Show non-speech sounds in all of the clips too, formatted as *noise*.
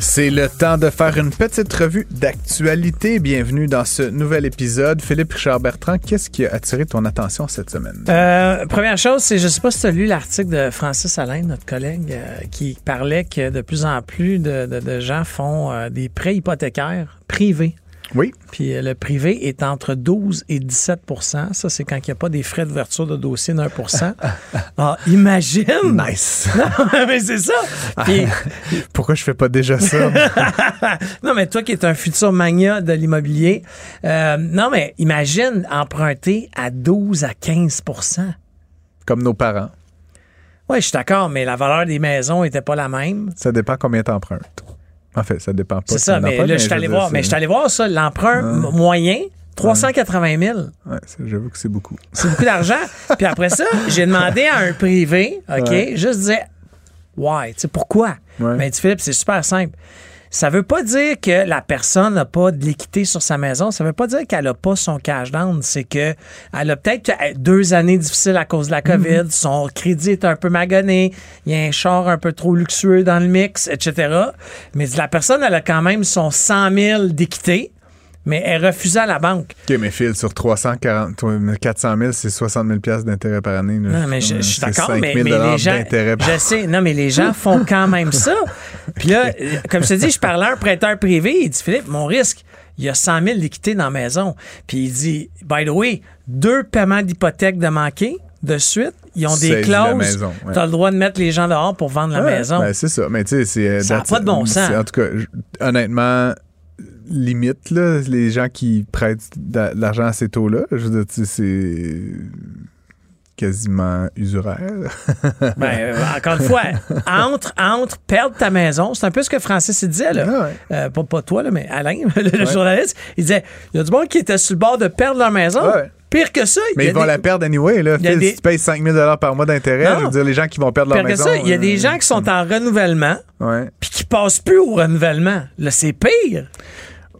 C'est le temps de faire une petite revue d'actualité. Bienvenue dans ce nouvel épisode. Philippe Richard Bertrand, qu'est-ce qui a attiré ton attention cette semaine? Euh, première chose, c'est, je sais pas si tu as lu l'article de Francis Alain, notre collègue, euh, qui parlait que de plus en plus de gens font euh, des prêts hypothécaires privés. Oui. Puis euh, le privé est entre 12 et 17% Ça, c'est quand il n'y a pas des frais d'ouverture de dossier d'un pour cent. *laughs* Ah, imagine! Nice. *laughs* mais c'est ça! Puis, *laughs* Pourquoi je fais pas déjà ça? non, mais toi qui es un futur mania de l'immobilier, euh, non, mais imagine emprunter à 12 à 15% Comme nos parents. Oui, je suis d'accord, mais la valeur des maisons n'était pas la même. Ça dépend combien t'empruntes. En fait, ça dépend pas. C'est ça, mais là, je suis allé voir, mais je c'est- suis allé voir ça, l'emprunt m- moyen, 380 000. Ouais, j'avoue que c'est beaucoup. C'est beaucoup d'argent. *laughs* Puis après ça, j'ai demandé à un privé, OK, Ouais. juste dire, why, tu sais, pourquoi? Mais dit Philippe, c'est super simple. Ça veut pas dire que la personne n'a pas de l'équité sur sa maison. Ça veut pas dire qu'elle a pas son cash down. C'est que elle a peut-être deux années difficiles à cause de la COVID. Mhm. Son crédit est un peu magonné. Il y a un char un peu trop luxueux dans le mix, etc. Mais la personne, elle a quand même son 100 000 d'équité, mais elle refusait à la banque. OK, mais Phil, sur 340, toi, 400 000, c'est 60 000 piastres d'intérêt par année. là. Non, mais je, je suis d'accord, 5 mais, 000 mais les gens. par- Je sais, non, mais les gens font quand même ça. Puis là, euh, comme je te dis, je parlais à un prêteur privé, il dit Philippe, mon risque, il y a 100 000 d'équité dans la maison. Puis il dit By the way, deux paiements d'hypothèque de manquer de suite, ils ont des clauses. ouais. Tu as le droit de mettre les gens dehors pour vendre la maison. ben, c'est ça. Mais tu sais, c'est. Ça a that's- pas de bon sens. En tout cas, honnêtement, limite, là, les gens qui prêtent de l'argent à ces taux-là, je veux dire, c'est quasiment usuraire. *laughs* Ben, euh, encore une fois, entre, entre perdre ta maison, c'est un peu ce que Francis il disait, là. Ah ouais. Euh, pas, pas toi, là, mais Alain, *laughs* le journaliste, il disait il y a du monde qui était sur le bord de perdre leur maison. Ouais. Pire que ça, Mais y a ils vont des- la perdre anyway. Là. il y a Phil, des- Si tu payes 5 000 par mois d'intérêt, je veux dire, les gens qui vont perdre leur que maison. ça, il y a des euh, gens qui sont en renouvellement puis qui passent plus au renouvellement. Là, c'est pire.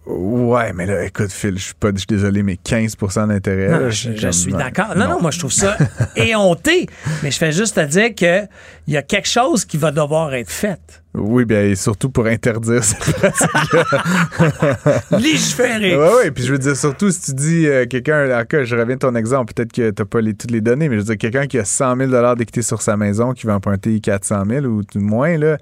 Ouais, mais là, écoute, Phil, je suis pas, je suis désolé, mais 15% d'intérêt. Non, je, je suis non. d'accord. Non, non, moi, je trouve ça *laughs* éhonté. Mais je fais juste te dire qu'il y a quelque chose qui va devoir être fait. Oui, bien, et surtout pour interdire cette *laughs* Légiférer. Oui, oui, puis je veux dire, surtout si tu dis euh, quelqu'un, encore, je reviens à ton exemple, peut-être que tu n'as pas les, toutes les données, mais je veux dire, quelqu'un qui a 100 000 d'équité sur sa maison, qui va emprunter 400 000 ou tout moins, là, euh,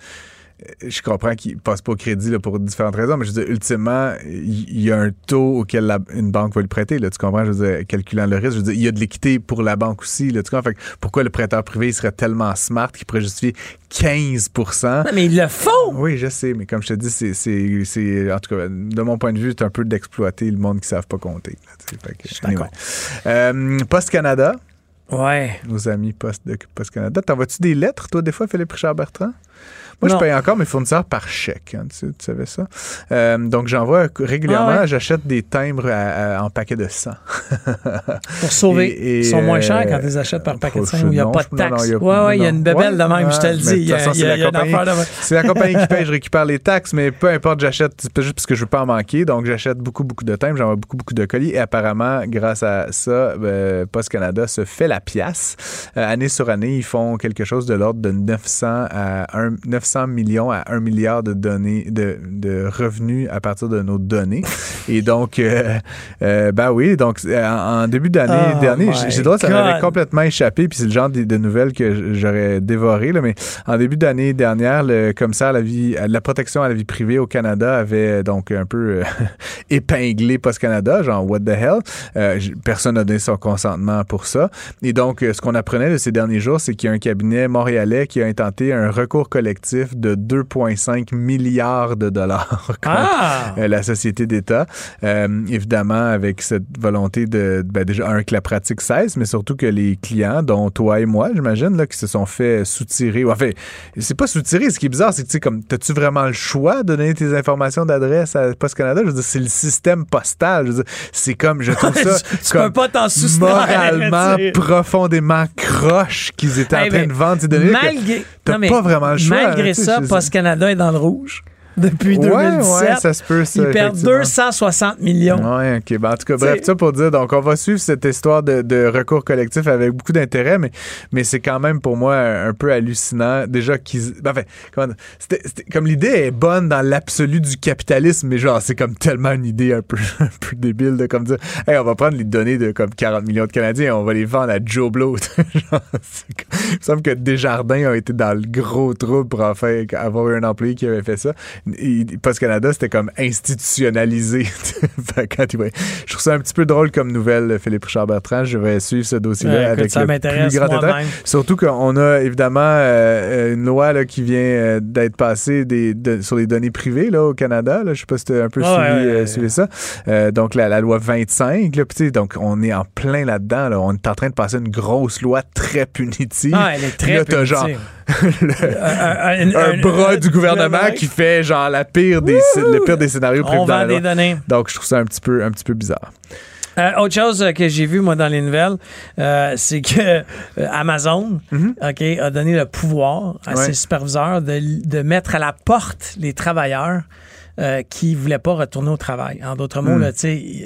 je comprends qu'il passe pas au crédit là, pour différentes raisons, mais je veux dire, ultimement, il y, a un taux auquel la- une banque va lui prêter, là, tu comprends? Je veux dire, calculant le risque, je veux dire, il y a de l'équité pour la banque aussi, là, tu comprends? Fait que pourquoi le prêteur privé serait tellement smart qu'il pourrait justifier 15 Non, mais ils le font. oui, je sais, mais comme je te dis, c'est, en tout cas, de mon point de vue, c'est un peu d'exploiter le monde qui ne savent pas compter. là. Fait que, suis d'accord. Euh, Post Canada, Ouais. nos amis Post de Post Canada, t'envoies-tu des lettres, toi, des fois, Philippe Richard Bertrand? Moi, Non. je paye encore mes fournisseurs par chèque. hein, tu, tu savais ça? Euh, donc, j'envoie régulièrement, Ah ouais. j'achète des timbres à- à- en paquet de 100. *laughs* Pour sauver. Et- et, Ils sont moins chers euh, quand tu les achètes par paquet de faut- 5 où il n'y a pas de taxes. Ouais, ouais, il y a une bébelle de même, je te le dis. c'est la compagnie- qui paye, je récupère les taxes, mais peu importe, j'achète, juste parce que je veux pas en manquer. Donc, j'achète beaucoup, beaucoup de timbres, j'envoie beaucoup, beaucoup de colis. Et apparemment, grâce à ça, euh, Post Canada se fait la pièce. Euh, année sur année, ils font quelque chose de l'ordre de 900 à 1, 900 millions à 1 milliard de données, de, de revenus à partir de nos données. *laughs* Et donc, euh, euh, ben oui, donc euh, en, en début d'année Oh dernière, j'ai droit, ça m'avait complètement échappé, puis c'est le genre de, de nouvelles que j'aurais dévoré, là, mais en début d'année dernière, le commissaire à la vie, à la protection à la vie privée au Canada avait donc un peu euh, *laughs* épinglé Post Canada, genre what the hell? Personne n'a donné son consentement pour ça. Et donc, ce qu'on apprenait de ces derniers jours, c'est qu'il y a un cabinet montréalais qui a intenté un recours collectif de 2,5 milliards de dollars *laughs* Ah! euh, la société d'État. Euh, évidemment, avec cette volonté de, ben, déjà, un, que la pratique cesse, mais surtout que les clients, dont toi et moi, j'imagine, là, qui se sont fait soutirer, ou enfin, c'est pas soutirer, ce qui est bizarre, c'est que, tu sais, comme, t'as-tu vraiment le choix de donner tes informations d'adresse à Post Canada? Je veux dire, c'est le système postal. Je veux dire, c'est comme, je trouve *laughs* ça Tu comme peux pas t'en moralement profondément croche qu'ils étaient Hey, en train de vendre ces données. que t'as pas vraiment le choix. Malgré ça, Post Canada est dans le rouge depuis Ouais, 2017. ouais, ça se peut, ça, Ils perdent effectivement. 260 millions. Ouais, ok. Ben, en tout cas, bref, ça pour dire, donc on va suivre cette histoire de, de recours collectif avec beaucoup d'intérêt, mais, mais c'est quand même pour moi un, peu hallucinant. Déjà qu'ils. ben, enfin, comment comme l'idée est bonne dans l'absolu du capitalisme, mais genre, c'est comme tellement une idée un peu, *laughs* un peu débile de comme dire, hey, on va prendre les données de comme 40 millions de Canadiens et on va les vendre à Joe Blow. *laughs* Genre, il me semble que Desjardins a été dans le gros trouble pour enfin avoir eu un employé qui avait fait ça. Post Canada, c'était comme institutionnalisé. *laughs* Quand il Je trouve ça un petit peu drôle comme nouvelle, Philippe Richard Bertrand. Je vais suivre ce dossier-là Ouais, avec ça le plus grand intérêt. Surtout qu'on a évidemment euh, une loi là, qui vient euh, d'être passée des, de- sur les données privées là, au Canada. Là. Je sais pas si tu as un peu Ouais, suivi, ouais, ouais. suivi ça. Euh, donc la, la loi 25. Là, puis, tu sais, donc on est en plein là-dedans. Là. On est en train de passer une grosse loi très punitive. Ah, elle est très là, t'as genre punitive. *laughs* le- Un, un bras du gouvernement qui fait genre la pire des, le pire des scénarios prévus On dans la vend des loi. données. Donc, je trouve ça un petit peu, un petit peu bizarre. Euh, autre chose euh, que j'ai vu moi dans les nouvelles, euh, c'est que euh, Amazon, ok, a donné le pouvoir à. Ouais. ses superviseurs de, de mettre à la porte les travailleurs. Euh, qui voulaient pas retourner au travail. En d'autres mots, Mm. là, tu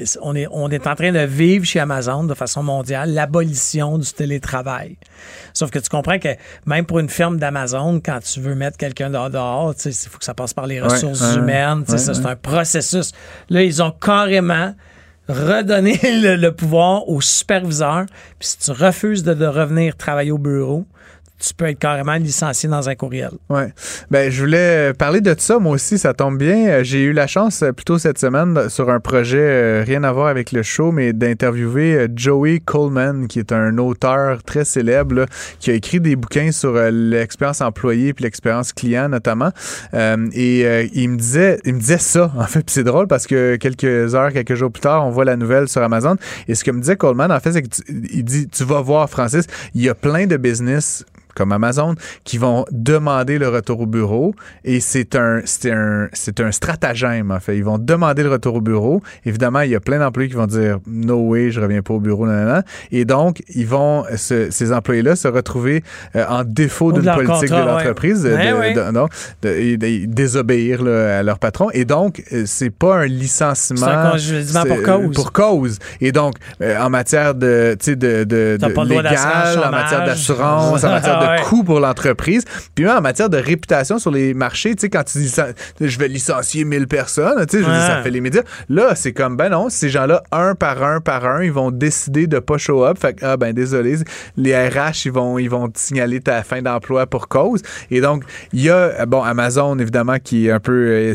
sais, on est, on est en train de vivre chez Amazon de façon mondiale l'abolition du télétravail. Sauf que tu comprends que même pour une firme d'Amazon, quand tu veux mettre quelqu'un dehors, dehors, tu sais, il faut que ça passe par les Ouais, ressources humaines. tu sais, ouais, c'est ouais. un processus. Là, ils ont carrément redonné *laughs* le, le pouvoir au superviseur. Puis si tu refuses de, de revenir travailler au bureau, tu peux être carrément licencié dans un courriel. Ouais. Ben, je voulais parler de ça, moi aussi, ça tombe bien. Euh, J'ai eu la chance, euh, plutôt cette semaine, sur un projet euh, rien à voir avec le show, mais d'interviewer Joey Coleman, qui est un auteur très célèbre, qui a écrit des bouquins sur l'expérience employée puis l'expérience client, notamment. Et il me disait il me disait ça, en fait. C'est drôle parce que quelques heures, quelques jours plus tard, on voit la nouvelle sur Amazon. Et ce que me disait Coleman, en fait, c'est qu'il dit, tu vas voir, Francis, il y a plein de business comme Amazon, qui vont demander le retour au bureau. Et c'est un, c'est un, c'est un stratagème, en fait. Ils vont demander le retour au bureau. Évidemment, il y a plein d'employés qui vont dire No way, je reviens pas au bureau, nanana. Et donc, ils vont, ce- ces employés-là, se retrouver euh, en défaut d'une politique contrat, de l'entreprise, de, Ouais, de- ouais. de- non, de- de- désobéir là, à leur patron. Et donc, euh, c'est pas un licenciement. C'est un pour c'est- cause. Pour cause. Et donc, euh, en matière de, tu sais, de, de, légal, en matière d'assurance, en matière de Ouais. coûts pour l'entreprise, puis même en matière de réputation sur les marchés, tu sais, quand tu dis je vais licencier 1000 personnes, tu sais, ça fait les médias. Là, c'est comme, ben non, ces gens-là, un par un par un, ils vont décider de pas show up. Fait que, ah ben désolé, les RH, ils vont, ils vont te signaler ta fin d'emploi pour cause. Et donc, il y a, bon, Amazon, évidemment, qui est un peu euh,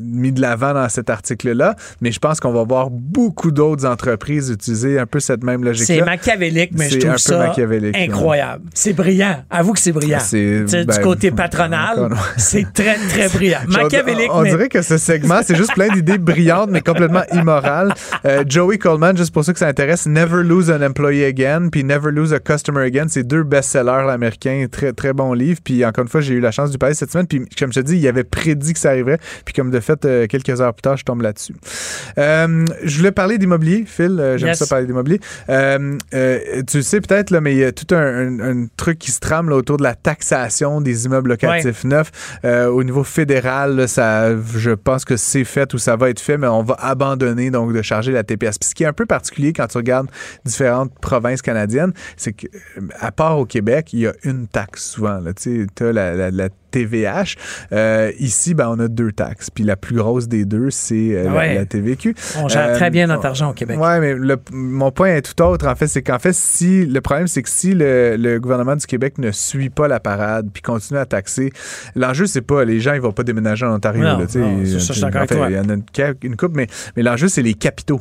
mis de l'avant dans cet article-là, mais je pense qu'on va voir beaucoup d'autres entreprises utiliser un peu cette même logique-là. C'est machiavélique, mais je trouve un peu ça incroyable. C'est brillant. Avoue que c'est brillant. C'est- sais, ben, du côté *laughs* patronal, c'est très, très brillant. *laughs* On- Machiavélique, On, mais... dirait que ce segment, c'est juste plein d'idées brillantes, mais complètement immorales. Euh, Joey Coleman, juste pour ceux que ça intéresse, Never Lose an Employee Again, puis Never Lose a Customer Again, c'est deux best-sellers américains, très, très bons livres. Puis encore une fois, j'ai eu la chance lui parler cette semaine. Puis comme je te dis, il avait prédit que ça arriverait. Puis comme de fait, euh, quelques heures plus tard, je tombe là-dessus. Euh, je voulais parler d'immobilier, Phil. J'aime Yes. ça parler d'immobilier. Tu le sais peut-être, là, mais il y a tout un, un- un truc qui se trame là, autour de la taxation des immeubles locatifs neufs. Euh, au niveau fédéral, là, ça, je pense que c'est fait ou ça va être fait, mais on va abandonner donc de charger la TPS. Puis ce qui est un peu particulier quand tu regardes différentes provinces canadiennes, c'est que euh, à part au Québec, il y a une taxe souvent. Tu as la, la, la TVH. Euh, ici, ben, on a deux taxes. Puis la plus grosse des deux, c'est euh, la- Ouais. la, TVQ. On gère Euh, très bien notre argent au Québec. Ouais, mais le- mon point est tout autre, en fait. C'est qu'en fait, si le problème, c'est que si le, le gouvernement du Québec ne suit pas la parade puis continue à taxer, l'enjeu, c'est pas les gens, ils vont pas déménager en Ontario. Non, là, non, ça, je En fait, toi. Il y en a une, coupe, mais, mais l'enjeu, c'est les capitaux.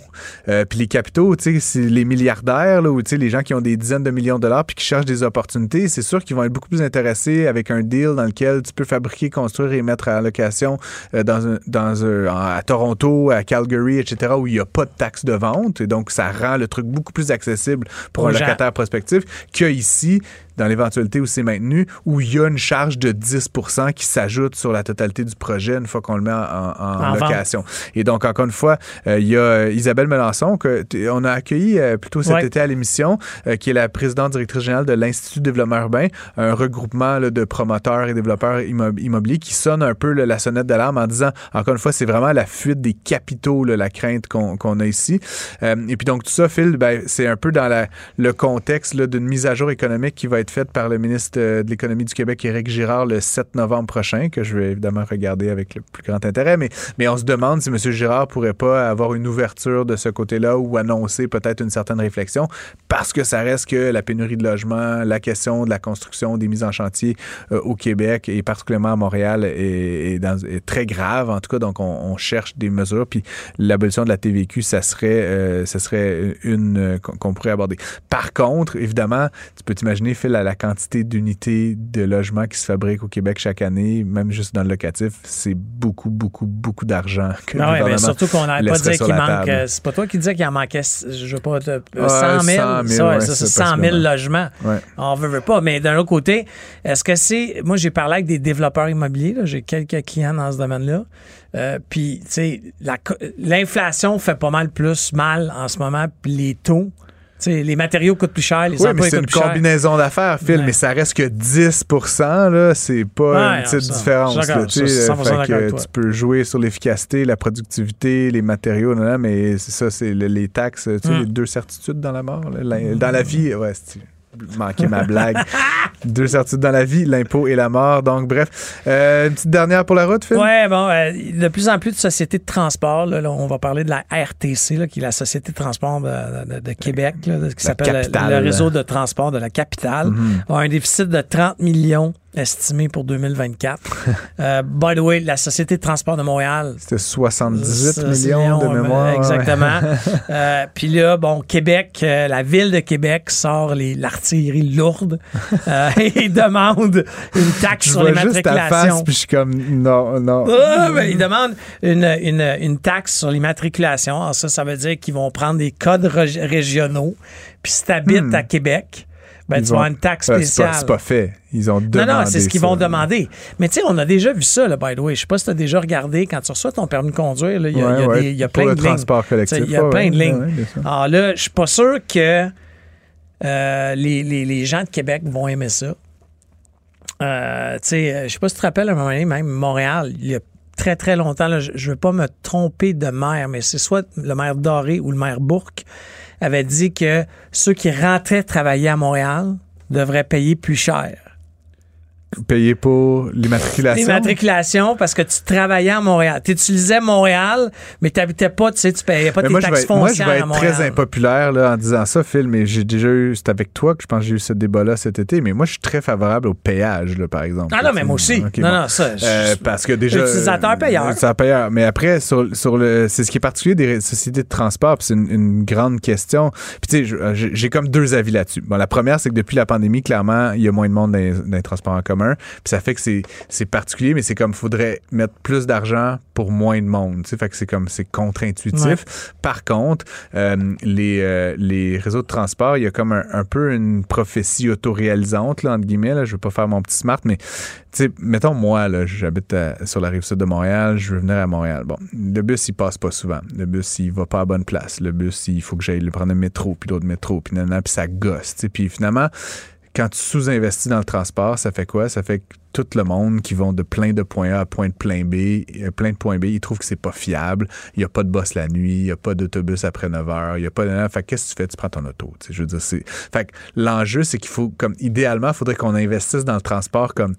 Euh, puis les capitaux, tu sais, c'est les milliardaires, là, ou tu sais, les gens qui ont des dizaines de millions de dollars puis qui cherchent des opportunités, c'est sûr qu'ils vont être beaucoup plus intéressés avec un deal dans lequel tu peux fabriquer, construire et mettre à location euh, dans un, dans un, à Toronto, à Calgary, etc., où il n'y a pas de taxe de vente. Et donc, ça rend le truc beaucoup plus accessible pour un locataire prospectif qu'ici, dans l'éventualité où c'est maintenu, où il y a une charge de 10 qui s'ajoute sur la totalité du projet une fois qu'on le met en, en- en vente. location. Et donc, encore une fois, euh, il y a euh, Isabelle Melançon, que t- on a accueilli euh, plutôt cet Ouais. été à l'émission, euh, qui est la présidente directrice générale de l'Institut de développement urbain, un regroupement là, de promoteurs et développeurs immo- immobiliers qui sonne un peu là, la sonnette d'alarme en disant, encore une fois, c'est vraiment la fuite des capitaux, là, la crainte qu'on qu'on a ici. Euh, et puis donc, tout ça, Phil, ben, c'est un peu dans la, le contexte d'une mise à jour économique qui va être faite par le ministre euh, de l'Économie du Québec, Éric Girard, le 7 novembre prochain, que je vais évidemment regarder avec le plus grand intérêt. Mais, mais on se demande si M. Girard pourrait pas avoir une ouverture de ce côté-là ou annoncer peut-être une certaine réflexion, parce que ça reste que la pénurie de logement, la question de la construction, des mises en chantier euh, au Québec et particulièrement à Montréal est, très grave. En tout cas, donc on, cherche des mesures. Puis l'abolition de la TVQ, ça serait, euh, ça serait une qu'on pourrait aborder. Par contre, évidemment, tu peux t'imaginer, Phil, à la quantité d'unités de logements qui se fabriquent au Québec chaque année, même juste dans le locatif, c'est beaucoup, beaucoup, beaucoup d'argent que ouais, mais gouvernement surtout qu'on n'arrête pas dire qu'il manque. C'est pas toi qui disais qu'il en manquait, je veux pas, de, euh, Ouais, 100 000. 100 000, ça, ouais, ça, c'est c'est 100 000 possiblement. logements. Ouais. On veut, veut pas. Mais d'un autre côté, est-ce que c'est. Moi, j'ai parlé avec des développeurs immobiliers. J'ai quelques clients dans ce domaine-là. Euh, Puis, tu sais, l'inflation fait pas mal plus mal en ce moment. Puis les taux. Les matériaux coûtent plus cher, les Oui, mais c'est une combinaison d'affaires, Phil, mais ça reste que 10 là, c'est pas Ouais, une petite ça, différence. là, ça, sais, c'est 100% fait que tu peux jouer sur l'efficacité, la productivité, les matériaux, non, non, mais c'est ça, c'est le- les taxes, tu Mm. les deux certitudes dans la mort. là, la- dans la vie, ouais, c'est manqué ma blague. *laughs* deux certitudes dans la vie, l'impôt et la mort. Donc, bref, Euh, une petite dernière pour la route, Phil? Ouais, bon, euh, de plus en plus de sociétés de transport, là, là, on va parler de la RTC, là, qui est la Société de transport de, de- de Québec, qui s'appelle le, réseau de transport de la capitale, Mhm. a un déficit de 30 millions estimé pour 2024. *laughs* Euh, by the way, la Société de transport de Montréal, C'était 78 ça, millions de mémoire. Exactement. *laughs* Euh, Puis là, bon, Québec, euh, la ville de Québec sort les- l'artillerie lourde *laughs* et demande une taxe Je sur les vois juste ta matriculations. puis je suis comme, non, non. Ah, ben, ils demandent une, une, une taxe sur l'immatriculation. Alors ça, ça veut dire qu'ils vont prendre des codes rég- régionaux. Puis si tu habites Hmm. à Québec, ben, tu vas avoir une taxe Euh, c'est spéciale. pas, c'est pas fait. Ils ont non, demandé non, c'est ce qu'ils vont demander. Mais tu sais, on a déjà vu ça, là, by the way. Je sais pas si tu as déjà regardé, quand tu reçois ton permis de conduire, il y a, Ouais, il y a ouais, des- il y a pour plein le de lignes. Il y a ouais, plein de lignes. Alors là, je suis pas sûr que euh, les, les- les gens de Québec vont aimer ça. Euh, tu sais, je sais pas si tu te rappelles, à un moment donné, même Montréal, il y a très, très longtemps, je, je veux pas me tromper de maire, mais c'est soit le maire Doré ou le maire Bourque avait dit que ceux qui rentraient travailler à Montréal devraient payer plus cher. Payer pour l'immatriculation? L'immatriculation, parce que tu travaillais à Montréal. Tu utilisais Montréal, mais tu n'habitais pas, tu sais, tu payais pas Mais tes moi, je taxes vais, être- moi, je foncières vais à être Montréal. très impopulaire là, en disant ça, Phil, mais j'ai déjà eu, c'est avec toi que je pense que j'ai eu ce débat-là cet été, mais moi, je suis très favorable au péage, là, par exemple. Ah non, mais moi aussi. Non, bon. non, ça. je- Euh, parce que déjà. Utilisateur payeur. Utilisateur payeur. Mais après, sur, sur le, c'est ce qui est particulier des sociétés de transport, puis c'est une, une grande question. Puis tu sais, je- j'ai j'ai comme deux avis là-dessus. Bon, la première, c'est que depuis la pandémie, clairement, il y a moins de monde dans les, dans les transports en commun. Puis ça fait que c'est particulier, mais c'est comme faudrait mettre plus d'argent pour moins de monde. Tu sais, fait que c'est comme c'est contre-intuitif. Par contre, euh, les, euh, les réseaux de transport, il y a comme un, un peu une prophétie autoréalisante, là, entre guillemets. Là. Je veux pas faire mon petit smart, mais tu sais, mettons moi, là, j'habite à- sur la rive sud de Montréal, je veux venir à Montréal. Bon, le bus, il passe pas souvent. Le bus, il va pas à bonne place. Le bus, il faut que j'aille le prendre le métro, puis l'autre métro, puis nanana, puis ça gosse. tu sais. Puis finalement, quand tu sous-investis dans le transport, ça fait quoi? Ça fait que tout le monde qui vont de plein de points A à point de plein B, euh, plein de points B, ils trouvent que c'est pas fiable. Il n'y a pas de boss la nuit, il n'y a pas d'autobus après 9 heures, il n'y a pas de. Fait que qu'est-ce que tu fais? Tu prends ton auto. tu sais, Je veux dire, c'est. Fait que l'enjeu, c'est qu'il faut, comme, idéalement, il faudrait qu'on investisse dans le transport comme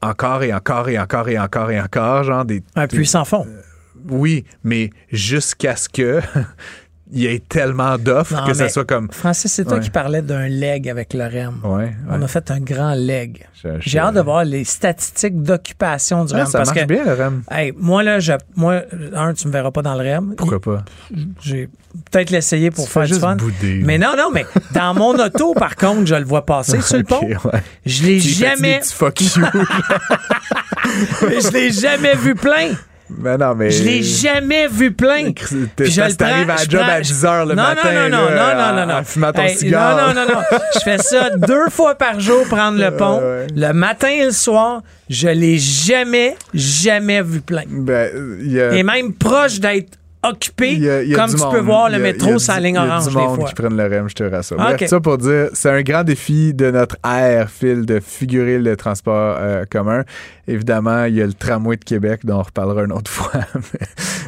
encore et encore et encore et encore et encore, genre des. Un puits sans fond. oui, mais jusqu'à ce que *laughs* il y ait tellement d'offres que ça soit comme. Francis, c'est toi Ouais. qui parlais d'un leg avec le REM. Ouais, On a fait un grand leg. J'ai hâte de voir les statistiques d'occupation du Ah, REM. ça parce marche que, bien, le REM. Hey, moi, là, je, moi, un, tu me verras pas dans le REM. Pourquoi pas? J'ai peut-être l'essayer pour Tu faire du fun. bouder. Mais non, non, mais dans mon auto, *laughs* par contre, je le vois passer sur le pont. Je l'ai jamais, fuck you. mais *laughs* je l'ai jamais vu plein. Mais non, mais. Je l'ai jamais vu plein. Puis je le à la job prends- à 10 heures le non, matin. Non, non, non, là, non, non, non, en fumant ton Hey, cigare. Non, non, non, non. Je fais ça *laughs* deux fois par jour, prendre le pont. ouais. Le matin et le soir, je l'ai jamais, jamais vu plein. Ben, a. Et même proche d'être occupé, a- comme tu monde. peux voir le a- métro du- ligne il y a orange du des monde fois. qui prennent le REM, je te rassure. Ah, Bref, ok. ça pour dire, c'est un grand défi de notre ère, Phil, de figurer le transport euh, commun. Évidemment, il y a le tramway de Québec, dont on reparlera une autre *laughs* fois.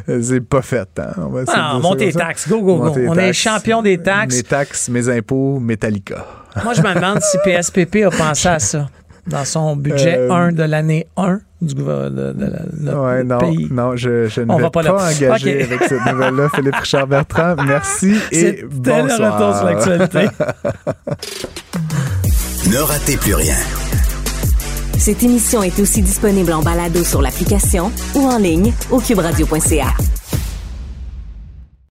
mais c'est pas fait. Hein? On va de Ah, monte ça. taxes, go, go, go. Monter On est champion des taxes. Mes taxes, mes impôts, Metallica. Moi, je me demande si PSPP a pensé à ça dans son budget Euh, 1 de l'année 1 du gouvernement de, de la- notre Ouais, non, pays. non, je, je ne On vais va pas pas, engager avec cette nouvelle-là. Philippe Richard Bertrand, merci *laughs* et C'était le bonsoir. retour sur l'actualité. *laughs* Ne ratez plus rien. Cette émission est aussi disponible en balado sur l'application ou en ligne au cuberadio.ca.